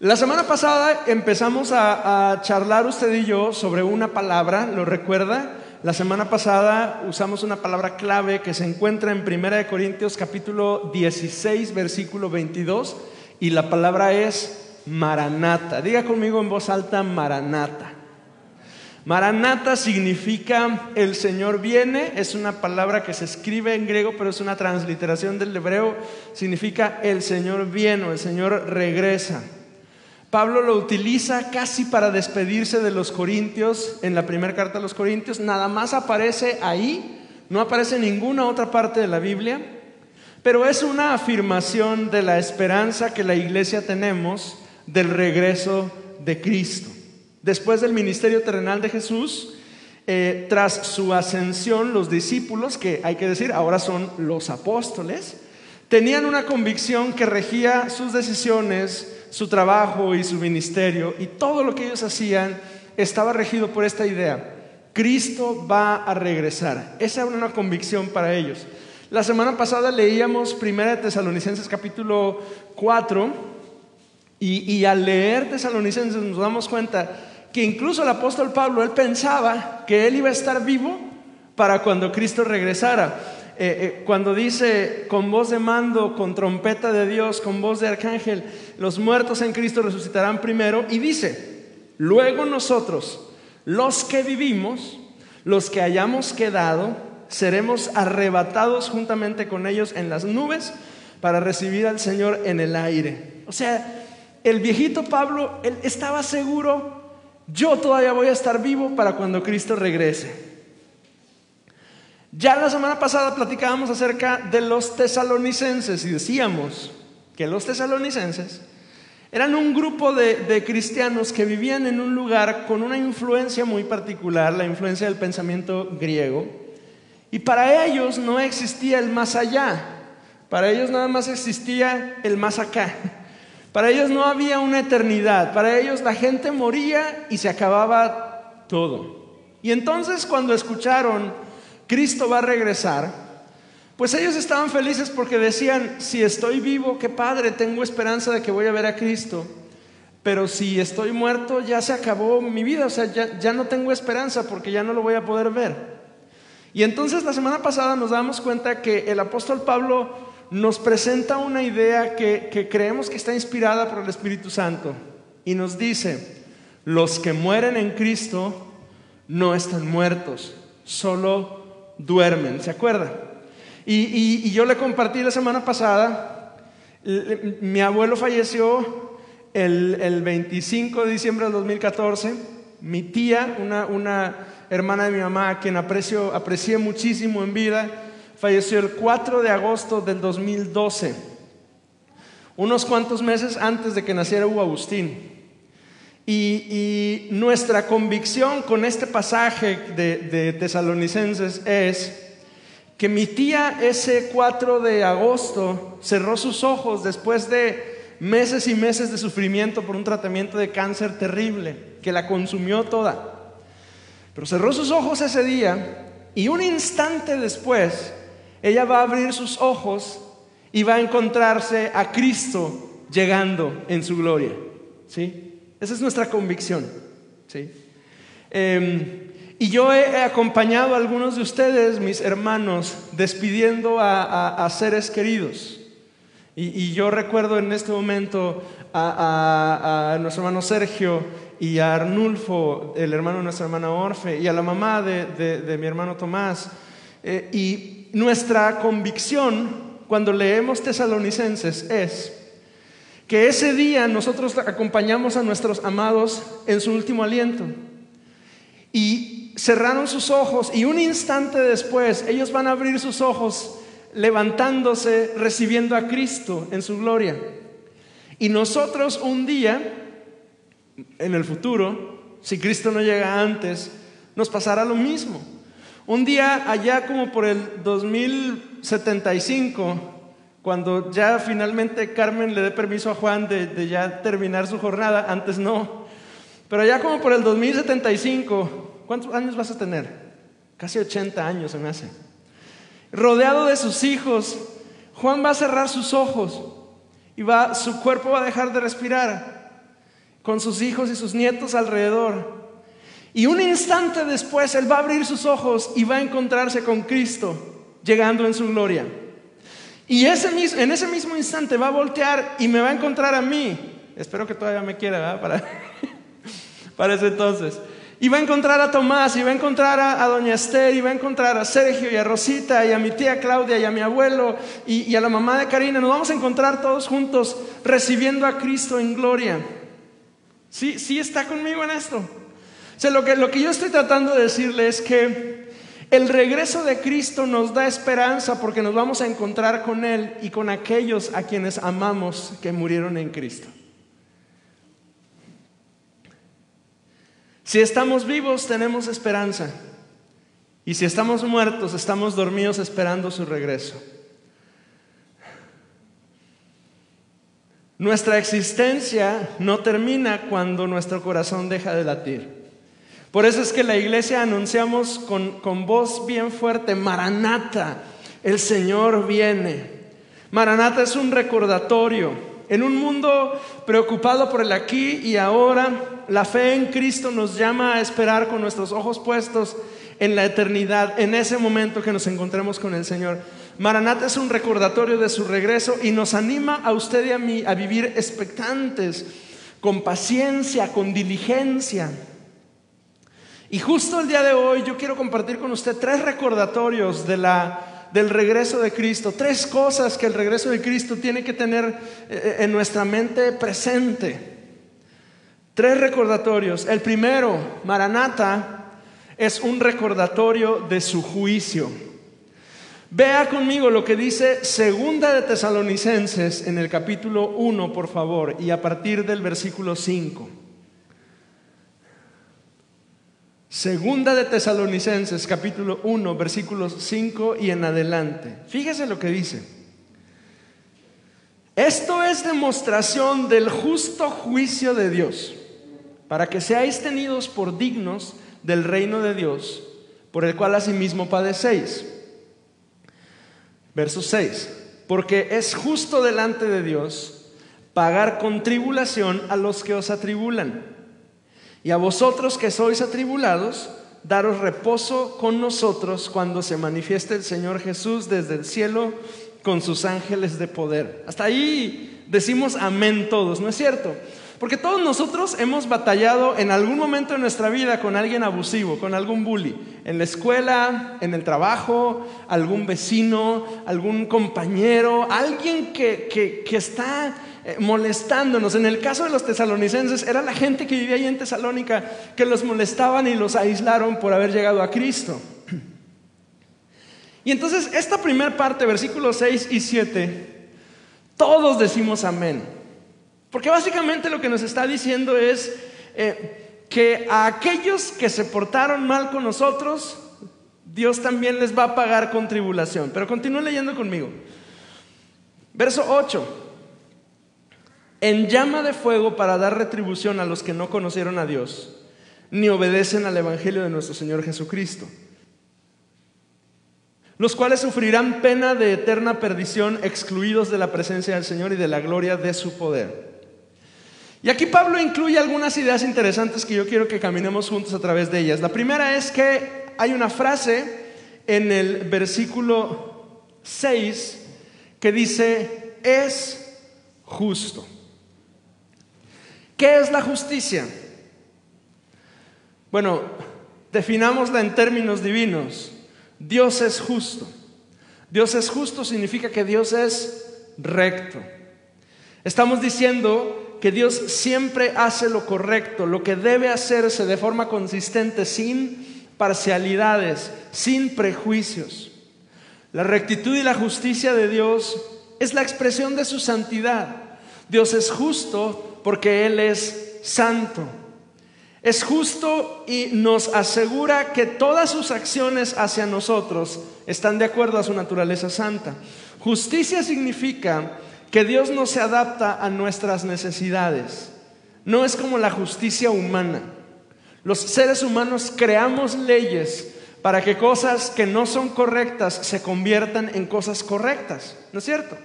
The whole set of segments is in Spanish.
La semana pasada empezamos a, charlar usted y yo sobre una palabra, ¿lo recuerda? La semana pasada usamos una palabra clave que se encuentra en 1 Corintios capítulo 16, versículo 22, y la palabra es maranata. Diga conmigo en voz alta, maranata. Maranata significa el Señor viene, es una palabra que se escribe en griego, pero es una transliteración del hebreo, significa el Señor viene o el Señor regresa. Pablo lo utiliza casi para despedirse de los corintios en la primera carta a los corintios, nada más aparece ahí, no aparece en ninguna otra parte de la Biblia, pero es una afirmación de la esperanza que la iglesia tenemos del regreso de Cristo. Después del ministerio terrenal de Jesús, eh, tras su ascensión, los discípulos, que hay que decir ahora son los apóstoles, tenían una convicción que regía sus decisiones, su trabajo y su ministerio y todo lo que ellos hacían estaba regido por esta idea. Cristo va a regresar. Esa era una convicción para ellos. La semana pasada leíamos 1 Tesalonicenses capítulo 4 y, y al leer Tesalonicenses nos damos cuenta que incluso el apóstol Pablo, él pensaba que él iba a estar vivo para cuando Cristo regresara. Eh, eh, cuando dice con voz de mando, con trompeta de Dios, con voz de arcángel, los muertos en Cristo resucitarán primero, y dice, luego nosotros, los que vivimos, los que hayamos quedado, seremos arrebatados juntamente con ellos en las nubes para recibir al Señor en el aire. O sea, el viejito Pablo, él estaba seguro, yo todavía voy a estar vivo para cuando Cristo regrese. Ya la semana pasada platicábamos acerca de los tesalonicenses y decíamos que los tesalonicenses eran un grupo de, cristianos que vivían en un lugar con una influencia muy particular, la influencia del pensamiento griego, y para ellos no existía el más allá, para ellos nada más existía el más acá. Para ellos no había una eternidad, para ellos la gente moría y se acababa todo. Y entonces cuando escucharon Cristo va a regresar, pues ellos estaban felices porque decían, si estoy vivo, qué padre, tengo esperanza de que voy a ver a Cristo. Pero si estoy muerto, ya se acabó mi vida, o sea, ya, no tengo esperanza porque ya no lo voy a poder ver. Y entonces la semana pasada nos damos cuenta que el apóstol Pablo nos presenta una idea que, que creemos que está inspirada por el Espíritu Santo y nos dice, los que mueren en Cristo no están muertos, solo duermen, ¿se acuerdan? Y, yo le compartí la semana pasada, mi abuelo falleció el, 25 de diciembre del 2014, mi tía, una, hermana de mi mamá, a quien aprecio, aprecié muchísimo en vida, falleció el 4 de agosto del 2012, unos cuantos meses antes de que naciera Hugo Agustín. Y, nuestra convicción con este pasaje de, de, Tesalonicenses es que mi tía ese 4 de agosto cerró sus ojos después de meses y meses de sufrimiento por un tratamiento de cáncer terrible que la consumió toda. Pero cerró sus ojos ese día y un instante después ella va a abrir sus ojos y va a encontrarse a Cristo llegando en su gloria. ¿Sí? Esa es nuestra convicción. ¿sí? Em, y yo he acompañado a algunos de ustedes, mis hermanos, despidiendo a, seres queridos. Y, yo recuerdo en este momento a, nuestro hermano Sergio y a Arnulfo, el hermano de nuestra hermana Orfe, y a la mamá de, mi hermano Tomás. Eh, y nuestra convicción cuando leemos tesalonicenses es que ese día nosotros acompañamos a nuestros amados en su último aliento. Y cerraron sus ojos y un instante después ellos van a abrir sus ojos levantándose, recibiendo a Cristo en su gloria. Y nosotros un día, en el futuro, si Cristo no llega antes, nos pasará lo mismo. Un día allá como por el 2075, cuando ya finalmente Carmen le dé permiso a Juan de, ya terminar su jornada, antes no. Pero ya como por el 2075, ¿cuántos años vas a tener? Casi 80 años se me hace. Rodeado de sus hijos, Juan va a cerrar sus ojos y va, su cuerpo va a dejar de respirar. con sus hijos y sus nietos alrededor. Y un instante después Él va a abrir sus ojos y va a encontrarse con Cristo, llegando en su gloria. Y ese en ese mismo instante va a voltear y me va a encontrar a mí. Espero que todavía me quiera, ¿verdad? Para, para ese entonces. Y va a encontrar a Tomás, y va a encontrar a, Doña Esther, y va a encontrar a Sergio y a Rosita, y a mi tía Claudia, y a mi abuelo, y, a la mamá de Karina. Nos vamos a encontrar todos juntos recibiendo a Cristo en gloria. ¿Sí, sí está conmigo en esto? O sea, lo que, lo que yo estoy tratando de decirle es que el regreso de Cristo nos da esperanza porque nos vamos a encontrar con Él y con aquellos a quienes amamos que murieron en Cristo. Si estamos vivos, tenemos esperanza. Y si estamos muertos, estamos dormidos esperando su regreso. Nuestra existencia no termina cuando nuestro corazón deja de latir. Por eso es que la iglesia anunciamos con, con voz bien fuerte, Maranata, el Señor viene. Maranata es un recordatorio. En un mundo preocupado por el aquí y ahora, la fe en Cristo nos llama a esperar con nuestros ojos puestos en la eternidad, en ese momento que nos encontremos con el Señor. Maranata es un recordatorio de su regreso y nos anima a usted y a mí a vivir expectantes, con paciencia, con diligencia. Y justo el día de hoy yo quiero compartir con usted tres recordatorios de la, del regreso de Cristo, tres cosas que el regreso de Cristo tiene que tener eh, en nuestra mente presente. Tres recordatorios. El primero, Maranata, es un recordatorio de su juicio. Vea conmigo lo que dice Segunda de Tesalonicenses en el capítulo 1, por favor, y a partir del versículo 5. Segunda de Tesalonicenses, capítulo 1, versículos 5 y en adelante. Fíjese lo que dice. Esto es demostración del justo juicio de Dios para que seáis tenidos por dignos del reino de Dios, por el cual asimismo padecéis. Verso 6. Porque es justo delante de Dios pagar con tribulación a los que os atribulan. Y a vosotros que sois atribulados, daros reposo con nosotros cuando se manifieste el Señor Jesús desde el cielo con sus ángeles de poder. Hasta ahí decimos amén todos, ¿no es cierto? Porque todos nosotros hemos batallado en algún momento de nuestra vida con alguien abusivo, con algún bully. En la escuela, en el trabajo, algún vecino, algún compañero, alguien que, está eh, molestándonos. En el caso de los tesalonicenses, era la gente que vivía ahí en Tesalónica que los molestaban y los aislaron por haber llegado a Cristo. Y entonces, esta primera parte, versículos 6 y 7, todos decimos amén. Porque básicamente lo que nos está diciendo es eh, que a aquellos que se portaron mal con nosotros, Dios también les va a pagar con tribulación. Pero continúen leyendo conmigo. Verso 8. En llama de fuego para dar retribución a los que no conocieron a Dios, ni obedecen al Evangelio de nuestro Señor Jesucristo los cuales sufrirán pena de eterna perdición, excluidos de la presencia del Señor y de la gloria de su poder. Y aquí Pablo incluye algunas ideas interesantes que yo quiero que caminemos juntos a través de ellas. La primera es que hay una frase en el versículo 6 que dice, es justo. ¿Qué es la justicia? Bueno, definámosla en términos divinos. Dios es justo. Dios es justo significa que Dios es recto. Estamos diciendo que Dios siempre hace lo correcto, lo que debe hacerse de forma consistente, sin parcialidades, sin prejuicios. La rectitud y la justicia de Dios es la expresión de su santidad. Dios es justo porque Él es santo. Es justo y nos asegura que todas sus acciones hacia nosotros están de acuerdo a su naturaleza santa. Justicia significa que Dios no se adapta a nuestras necesidades. No es como la justicia humana. Los seres humanos creamos leyes para que cosas que no son correctas se conviertan en cosas correctas, ¿no es cierto?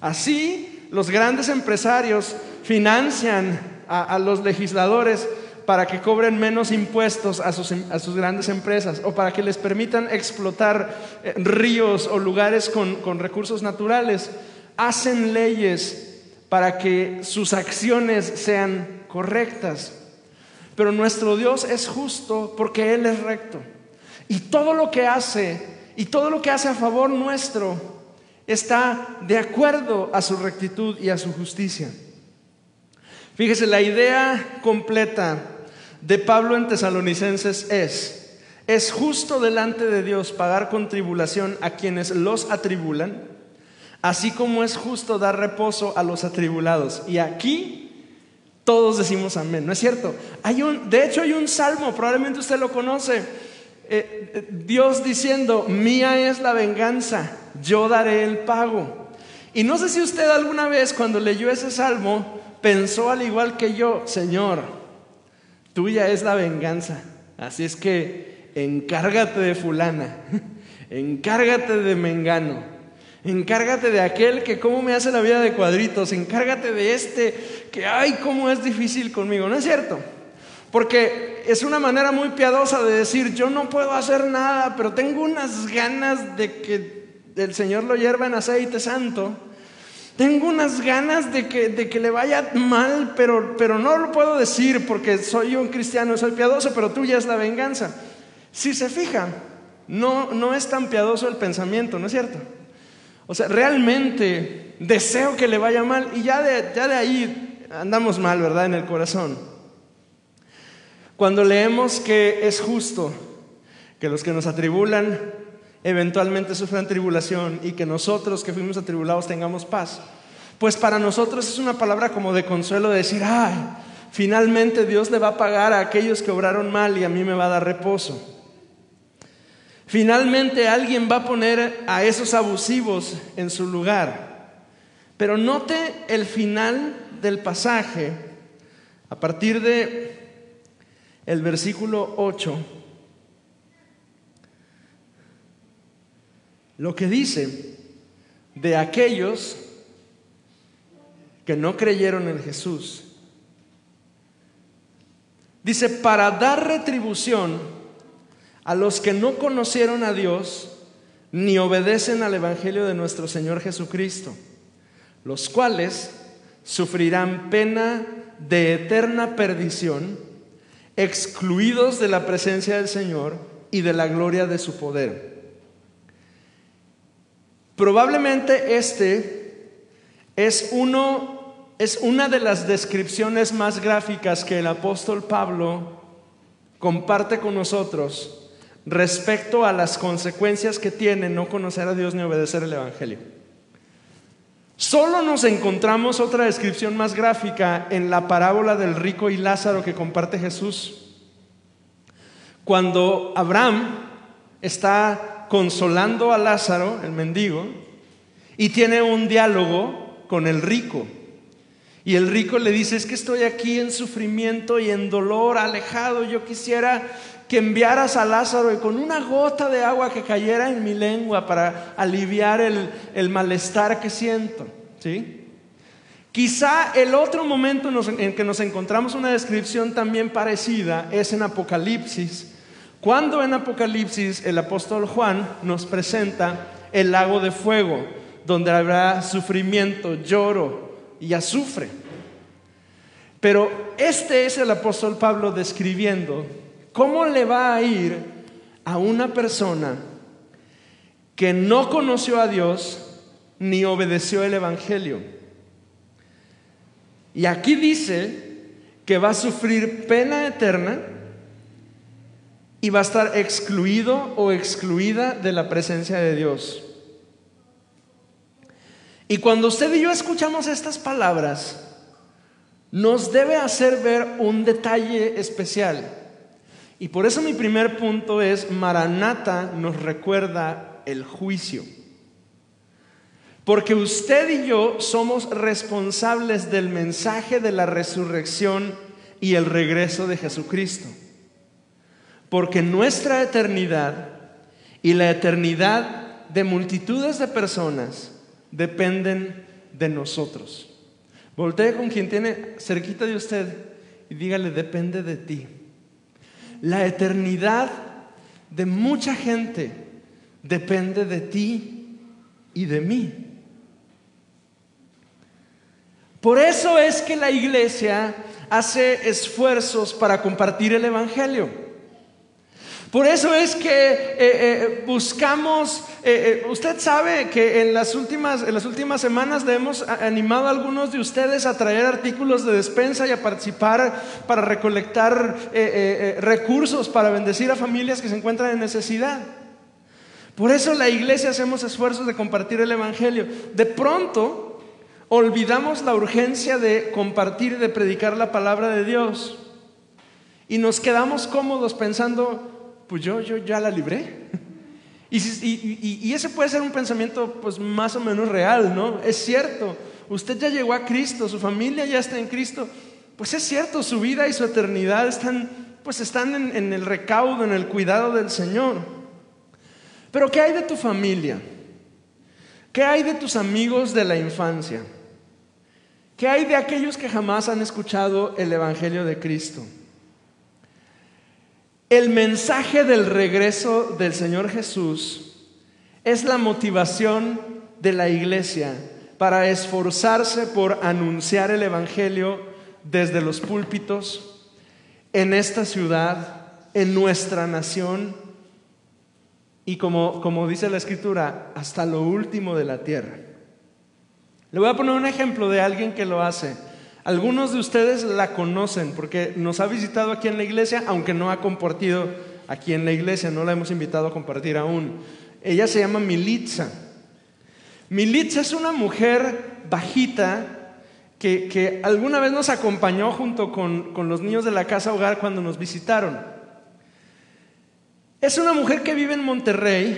Así, los grandes empresarios financian a, los legisladores para que cobren menos impuestos a sus, sus, grandes empresas o para que les permitan explotar eh, ríos o lugares con, con recursos naturales. Hacen leyes para que sus acciones sean correctas. Pero nuestro Dios es justo porque Él es recto. Y todo lo que hace, y todo lo que hace a favor nuestro, está de acuerdo a su rectitud y a su justicia. Fíjese, la idea completa de Pablo en Tesalonicenses es, es justo delante de Dios pagar con tribulación a quienes los atribulan, así como es justo dar reposo a los atribulados. Y aquí todos decimos amén, ¿no es cierto? Hay un, de hecho hay un salmo, probablemente usted lo conoce, eh, eh, Dios diciendo, mía es la venganza, yo daré el pago. Y no sé si usted alguna vez cuando leyó ese salmo pensó al igual que yo, Señor, tuya es la venganza, así es que encárgate de fulana, encárgate de mengano. Encárgate de aquel que cómo me hace la vida de cuadritos. Encárgate de este que, ay, cómo es difícil conmigo. ¿No es cierto? Porque es una manera muy piadosa de decir, yo no puedo hacer nada, pero tengo unas ganas de que el Señor lo hierva en aceite santo. Tengo unas ganas de que, de que le vaya mal, pero, pero no lo puedo decir porque soy un cristiano, soy piadoso, pero tuya es la venganza. Si se fija, no, no es tan piadoso el pensamiento, ¿no es cierto? O sea, realmente deseo que le vaya mal y ya de, ya de ahí andamos mal, ¿verdad? En el corazón. Cuando leemos que es justo que los que nos atribulan eventualmente sufran tribulación y que nosotros que fuimos atribulados tengamos paz, pues para nosotros es una palabra como de consuelo de decir, ay, finalmente Dios le va a pagar a aquellos que obraron mal y a mí me va a dar reposo. Finalmente alguien va a poner a esos abusivos en su lugar. Pero note el final del pasaje a partir de el versículo 8. Lo que dice de aquellos que no creyeron en Jesús. Dice, para dar retribución a los que no conocieron a Dios ni obedecen al Evangelio de nuestro Señor Jesucristo, los cuales sufrirán pena de eterna perdición, excluidos de la presencia del Señor y de la gloria de su poder. Probablemente este es uno es una de las descripciones más gráficas que el apóstol Pablo comparte con nosotros respecto a las consecuencias que tiene no conocer a Dios ni obedecer el Evangelio. Solo nos encontramos otra descripción más gráfica en la parábola del rico y Lázaro que comparte Jesús. Cuando Abraham está consolando a Lázaro, el mendigo, y tiene un diálogo con el rico. Y el rico le dice, es que estoy aquí en sufrimiento y en dolor, alejado, yo quisiera que enviaras a Lázaro y con una gota de agua que cayera en mi lengua para aliviar el, malestar que siento. ¿sí? Quizá el otro momento en que nos encontramos una descripción también parecida es en Apocalipsis, cuando en Apocalipsis el apóstol Juan nos presenta el lago de fuego, donde habrá sufrimiento, lloro y azufre. Pero este es el apóstol Pablo describiendo ¿Cómo le va a ir a una persona que no conoció a Dios ni obedeció el Evangelio? Y aquí dice que va a sufrir pena eterna y va a estar excluido o excluida de la presencia de Dios. Y cuando usted y yo escuchamos estas palabras, nos debe hacer ver un detalle especial. Y por eso mi primer punto es, Maranata nos recuerda el juicio. Porque usted y yo somos responsables del mensaje de la resurrección y el regreso de Jesucristo. Porque nuestra eternidad y la eternidad de multitudes de personas dependen de nosotros. Voltee con quien tiene cerquita de usted y dígale, depende de ti. La eternidad de mucha gente depende de ti y de mí. Por eso es que la iglesia hace esfuerzos para compartir el Evangelio. Por eso es que eh, eh, buscamos, eh, usted sabe que en las, últimas, en las últimas semanas le hemos animado a algunos de ustedes a traer artículos de despensa y a participar para recolectar recursos para bendecir a familias que se encuentran en necesidad. Por eso la iglesia hacemos esfuerzos de compartir el Evangelio. De pronto olvidamos la urgencia de compartir y de predicar la palabra de Dios. Y nos quedamos cómodos pensando, pues yo, yo ya la libré. Y, ese puede ser un pensamiento pues más o menos real, ¿no? Es cierto, usted ya llegó a Cristo, su familia ya está en Cristo, pues es cierto, su vida y su eternidad están, pues están en, en el recaudo, en el cuidado del Señor. Pero ¿qué hay de tu familia? ¿Qué hay de tus amigos de la infancia? ¿Qué hay de aquellos que jamás han escuchado el Evangelio de Cristo? El mensaje del regreso del Señor Jesús es la motivación de la iglesia para esforzarse por anunciar el Evangelio desde los púlpitos, en esta ciudad, en nuestra nación y como, como dice la escritura, hasta lo último de la tierra. Le voy a poner un ejemplo de alguien que lo hace. Algunos de ustedes la conocen porque nos ha visitado aquí en la iglesia, aunque no ha compartido aquí en la iglesia, no la hemos invitado a compartir aún. Ella se llama Militza. Militza es una mujer bajita que, alguna vez nos acompañó junto con, con los niños de la casa hogar cuando nos visitaron. Es una mujer que vive en Monterrey,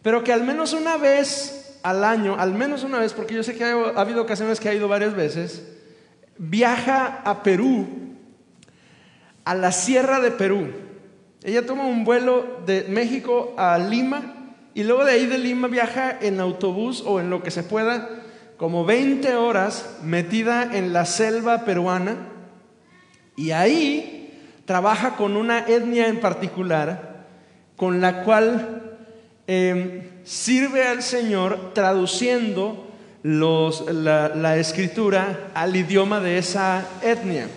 pero que al menos una vez al año, al menos una vez, porque yo sé que ha, habido ocasiones que ha ido varias veces, viaja a Perú, a la Sierra de Perú. Ella toma un vuelo de México a Lima y luego de ahí de Lima viaja en autobús o en lo que se pueda, como 20 horas metida en la selva peruana y ahí trabaja con una etnia en particular con la cual eh, sirve al Señor traduciendo la, escritura al idioma de esa etnia.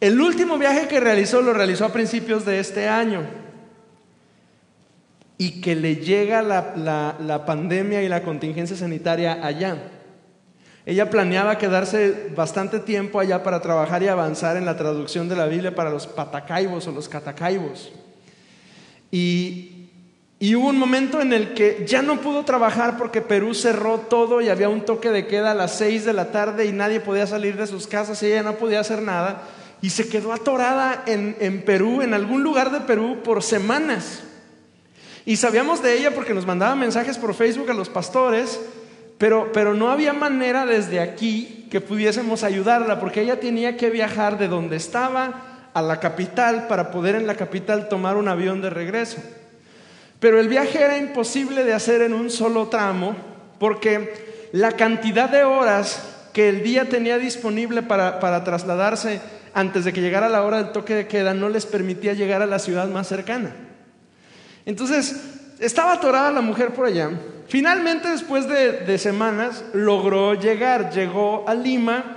El último viaje que realizó lo realizó a principios de este año y que le llega la, la, pandemia y la contingencia sanitaria allá. Ella planeaba quedarse bastante tiempo allá para trabajar y avanzar en la traducción de la Biblia para los patacaibos o los catacaibos. Y y hubo un momento en el que ya no pudo trabajar porque Perú cerró todo y había un toque de queda a las 6 de la tarde y nadie podía salir de sus casas y ella no podía hacer nada. Y se quedó atorada en, en Perú, en algún lugar de Perú, por semanas. Y sabíamos de ella porque nos mandaba mensajes por Facebook a los pastores, pero, pero no había manera desde aquí que pudiésemos ayudarla porque ella tenía que viajar de donde estaba a la capital para poder en la capital tomar un avión de regreso. Pero el viaje era imposible de hacer en un solo tramo porque la cantidad de horas que el día tenía disponible para, trasladarse antes de que llegara la hora del toque de queda no les permitía llegar a la ciudad más cercana. Entonces, estaba atorada la mujer por allá. Finalmente, después de, semanas, logró llegar, llegó a Lima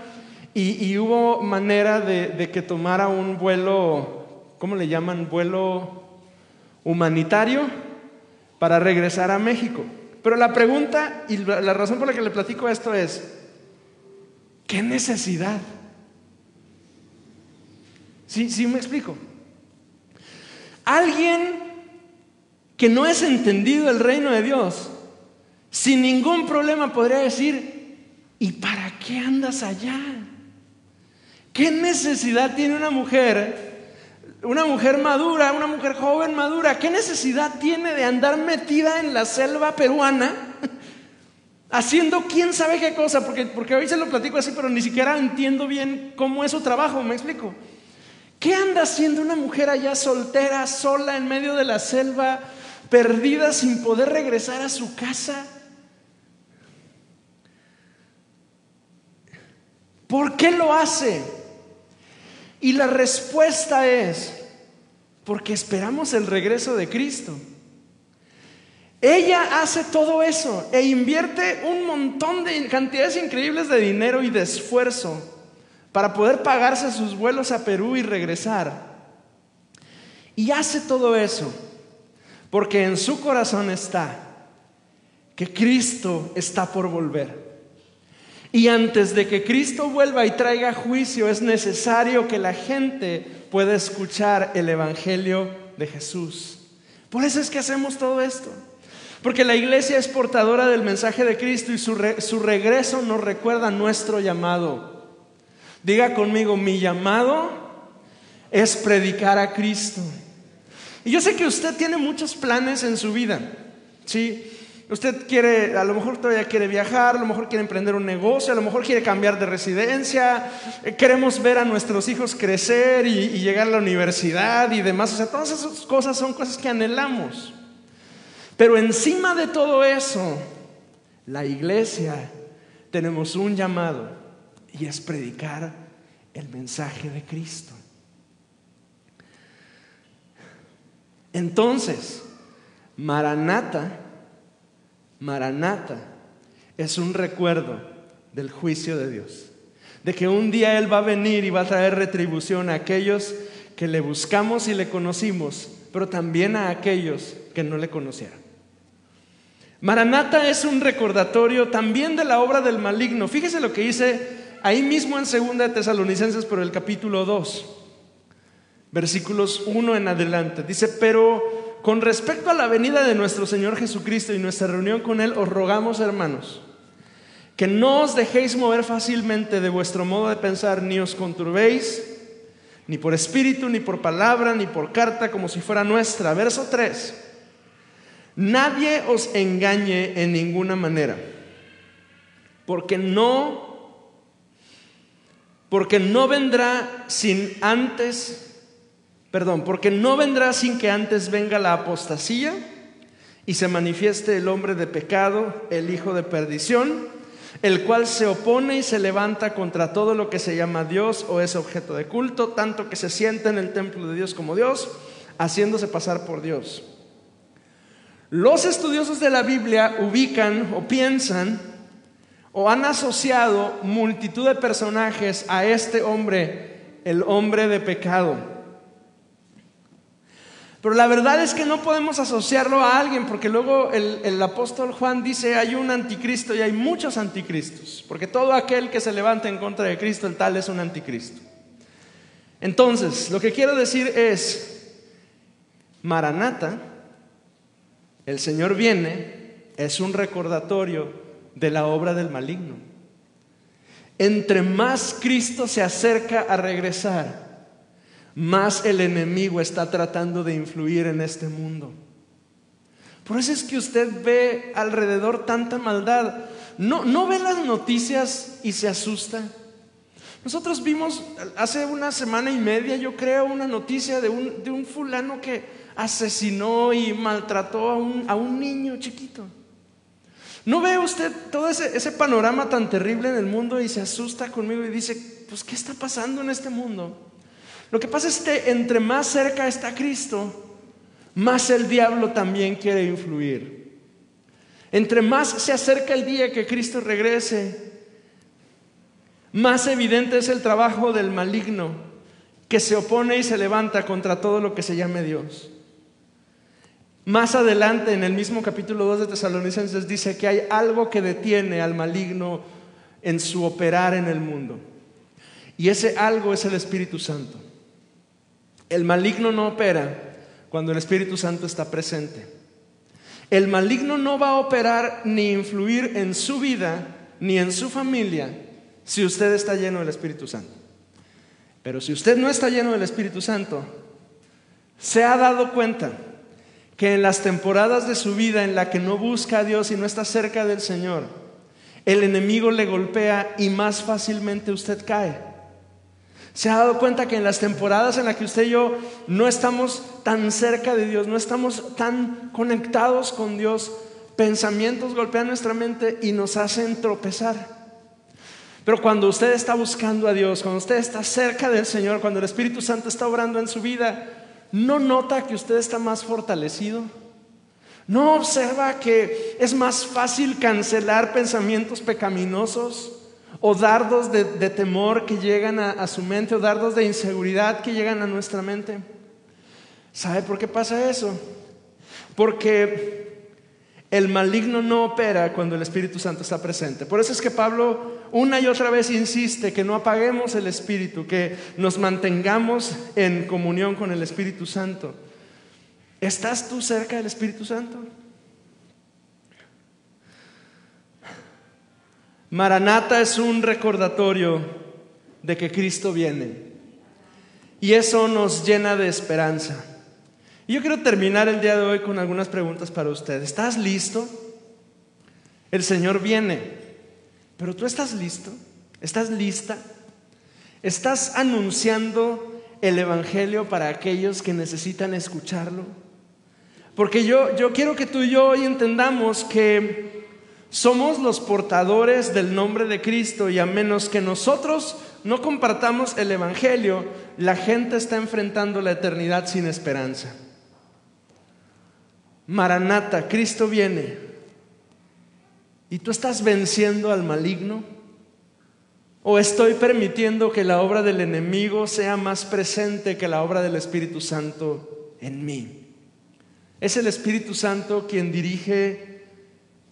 y, hubo manera de, de, que tomara un vuelo, ¿cómo le llaman? Vuelo humanitario para regresar a México. Pero la pregunta y la razón por la que le platico esto es, ¿qué necesidad? ¿Sí, sí me explico? Alguien que no es entendido el reino de Dios, sin ningún problema podría decir, ¿y para qué andas allá? ¿Qué necesidad tiene una mujer una mujer madura, una mujer joven madura, ¿qué necesidad tiene de andar metida en la selva peruana haciendo quién sabe qué cosa? Porque, porque hoy se lo platico así, pero ni siquiera entiendo bien cómo es su trabajo, ¿me explico? ¿Qué anda haciendo una mujer allá soltera, sola, en medio de la selva, perdida, sin poder regresar a su casa? ¿Por qué lo hace? Y la respuesta es, porque esperamos el regreso de Cristo. Ella hace todo eso e invierte un montón de cantidades increíbles de dinero y de esfuerzo para poder pagarse sus vuelos a Perú y regresar. Y hace todo eso porque en su corazón está que Cristo está por volver. Y antes de que Cristo vuelva y traiga juicio, es necesario que la gente pueda escuchar el Evangelio de Jesús. Por eso es que hacemos todo esto. Porque la iglesia es portadora del mensaje de Cristo y su, su regreso nos recuerda nuestro llamado. Diga conmigo, mi llamado es predicar a Cristo. Y yo sé que usted tiene muchos planes en su vida. ¿sí? Usted quiere, a lo mejor todavía quiere viajar, a lo mejor quiere emprender un negocio, a lo mejor quiere cambiar de residencia, eh, queremos ver a nuestros hijos crecer y, y llegar a la universidad y demás. O sea, todas esas cosas son cosas que anhelamos. Pero encima de todo eso, la iglesia tenemos un llamado y es predicar el mensaje de Cristo. Entonces, Maranata, Maranata es un recuerdo del juicio de Dios, de que un día Él va a venir y va a traer retribución a aquellos que le buscamos y le conocimos, pero también a aquellos que no le conocieron. Maranata es un recordatorio también de la obra del maligno. Fíjese lo que dice ahí mismo en 2 de Tesalonicenses por el capítulo 2, versículos 1 en adelante. Dice, pero con respecto a la venida de nuestro Señor Jesucristo y nuestra reunión con Él, os rogamos, hermanos, que no os dejéis mover fácilmente de vuestro modo de pensar, ni os conturbéis, ni por espíritu, ni por palabra, ni por carta, como si fuera nuestra. Verso 3. Nadie os engañe en ninguna manera, porque no, porque no vendrá sin antes, perdón, porque no vendrá sin que antes venga la apostasía y se manifieste el hombre de pecado, el hijo de perdición, el cual se opone y se levanta contra todo lo que se llama Dios o es objeto de culto, tanto que se sienta en el templo de Dios como Dios, haciéndose pasar por Dios. Los estudiosos de la Biblia ubican o piensan o han asociado multitud de personajes a este hombre, el hombre de pecado. Pero la verdad es que no podemos asociarlo a alguien, porque luego el, apóstol Juan dice, hay un anticristo y hay muchos anticristos, porque todo aquel que se levanta en contra de Cristo, el tal es un anticristo. Entonces, lo que quiero decir es, Maranata, el Señor viene es un recordatorio de la obra del maligno. Entre más Cristo se acerca a regresar, más el enemigo está tratando de influir en este mundo. Por eso es que usted ve alrededor tanta maldad. No, no ve las noticias y se asusta. Nosotros vimos hace una semana y media, yo creo, una noticia de un, de un fulano que asesinó y maltrató a un, niño chiquito. ¿No ve usted todo ese, ese, panorama tan terrible en el mundo y se asusta conmigo y dice, pues ¿qué está pasando en este mundo? Lo que pasa es que entre más cerca está Cristo, más el diablo también quiere influir. Entre más se acerca el día que Cristo regrese, más evidente es el trabajo del maligno que se opone y se levanta contra todo lo que se llame Dios. Más adelante, en el mismo capítulo 2 de Tesalonicenses, dice que hay algo que detiene al maligno en su operar en el mundo. Y ese algo es el Espíritu Santo. El maligno no opera cuando el Espíritu Santo está presente. El maligno no va a operar ni influir en su vida ni en su familia si usted está lleno del Espíritu Santo. Pero si usted no está lleno del Espíritu Santo, se ha dado cuenta que en las temporadas de su vida en la que no busca a Dios y no está cerca del Señor, el enemigo le golpea y más fácilmente usted cae. ¿Se ha dado cuenta que en las temporadas en las que usted y yo no estamos tan cerca de Dios, no estamos tan conectados con Dios, pensamientos golpean nuestra mente y nos hacen tropezar? Pero cuando usted está buscando a Dios, cuando usted está cerca del Señor, cuando el Espíritu Santo está obrando en su vida, ¿no nota que usted está más fortalecido? ¿No observa que es más fácil cancelar pensamientos pecaminosos o dardos de, temor que llegan a su mente o dardos de inseguridad que llegan a nuestra mente? ¿Sabe por qué pasa eso? Porque el maligno no opera cuando el Espíritu Santo está presente. Por eso es que Pablo una y otra vez insiste que no apaguemos el Espíritu, que nos mantengamos en comunión con el Espíritu Santo. ¿Estás tú cerca del Espíritu Santo? Maranata es un recordatorio de que Cristo viene. Y eso nos llena de esperanza. Y yo quiero terminar el día de hoy con algunas preguntas para usted. ¿Estás listo? El Señor viene, pero tú estás listo, estás lista, estás anunciando el Evangelio para aquellos que necesitan escucharlo. Porque yo, yo quiero que tú y yo hoy entendamos que somos los portadores del nombre de Cristo y a menos que nosotros no compartamos el Evangelio, la gente está enfrentando la eternidad sin esperanza. Maranata, Cristo viene. ¿Y tú estás venciendo al maligno? ¿O estoy permitiendo que la obra del enemigo sea más presente que la obra del Espíritu Santo en mí? Es el Espíritu Santo quien dirige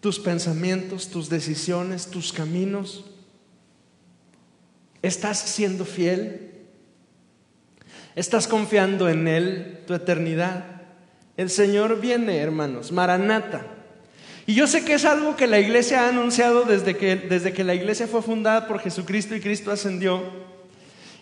tus pensamientos, tus decisiones, tus caminos. ¿Estás siendo fiel? ¿Estás confiando en Él, tu eternidad? El Señor viene, hermanos, Maranata. Y yo sé que es algo que la iglesia ha anunciado desde que, desde que la iglesia fue fundada por Jesucristo y Cristo ascendió.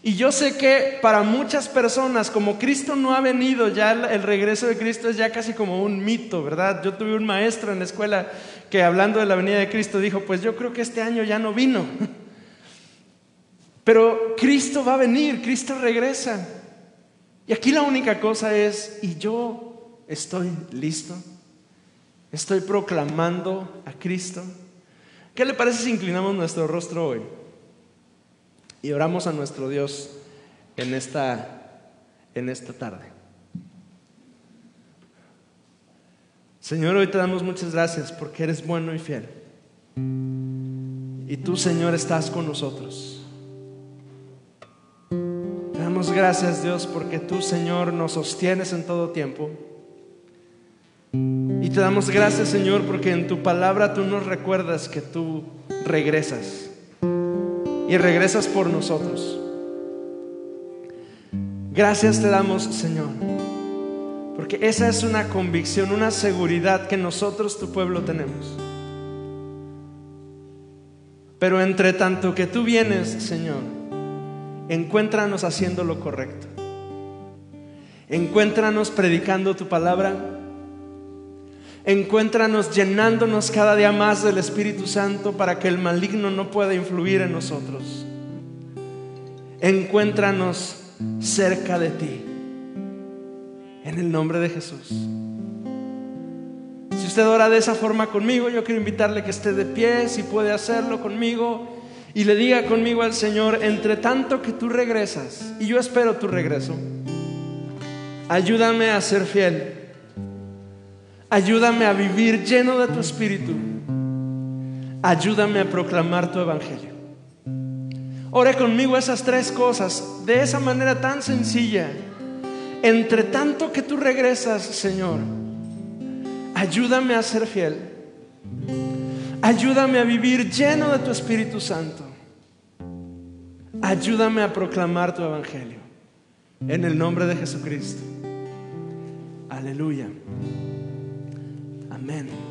Y yo sé que para muchas personas, como Cristo no ha venido, ya el regreso de Cristo es ya casi como un mito, ¿verdad? Yo tuve un maestro en la escuela que hablando de la venida de Cristo dijo, pues yo creo que este año ya no vino. Pero Cristo va a venir, Cristo regresa. Y aquí la única cosa es, ¿y yo Estoy listo. Estoy proclamando a Cristo. ¿Qué le parece si inclinamos nuestro rostro hoy y oramos a nuestro Dios en esta, en esta tarde? Señor, hoy te damos muchas gracias porque eres bueno y fiel. Y tú, Señor, estás con nosotros. Te damos gracias, Dios, porque tú, Señor, nos sostienes en todo tiempo. Y te damos gracias, Señor, porque en tu palabra tú nos recuerdas que tú regresas. Y regresas por nosotros. Gracias te damos, Señor. Porque esa es una convicción, una seguridad que nosotros, tu pueblo, tenemos. Pero entre tanto que tú vienes, Señor, encuéntranos haciendo lo correcto. Encuéntranos predicando tu palabra Encuéntranos llenándonos cada día más del Espíritu Santo para que el maligno no pueda influir en nosotros. Encuéntranos cerca de ti. En el nombre de Jesús. Si usted ora de esa forma conmigo, yo quiero invitarle que esté de pie, si puede hacerlo conmigo, y le diga conmigo al Señor, entre tanto que tú regresas, y yo espero tu regreso, ayúdame a ser fiel Ayúdame a vivir lleno de tu espíritu. Ayúdame a proclamar tu evangelio. Ore conmigo esas tres cosas de esa manera tan sencilla. Entre tanto que tú regresas, Señor, ayúdame a ser fiel. Ayúdame a vivir lleno de tu Espíritu Santo. Ayúdame a proclamar tu evangelio. En el nombre de Jesucristo. Aleluya. Amen.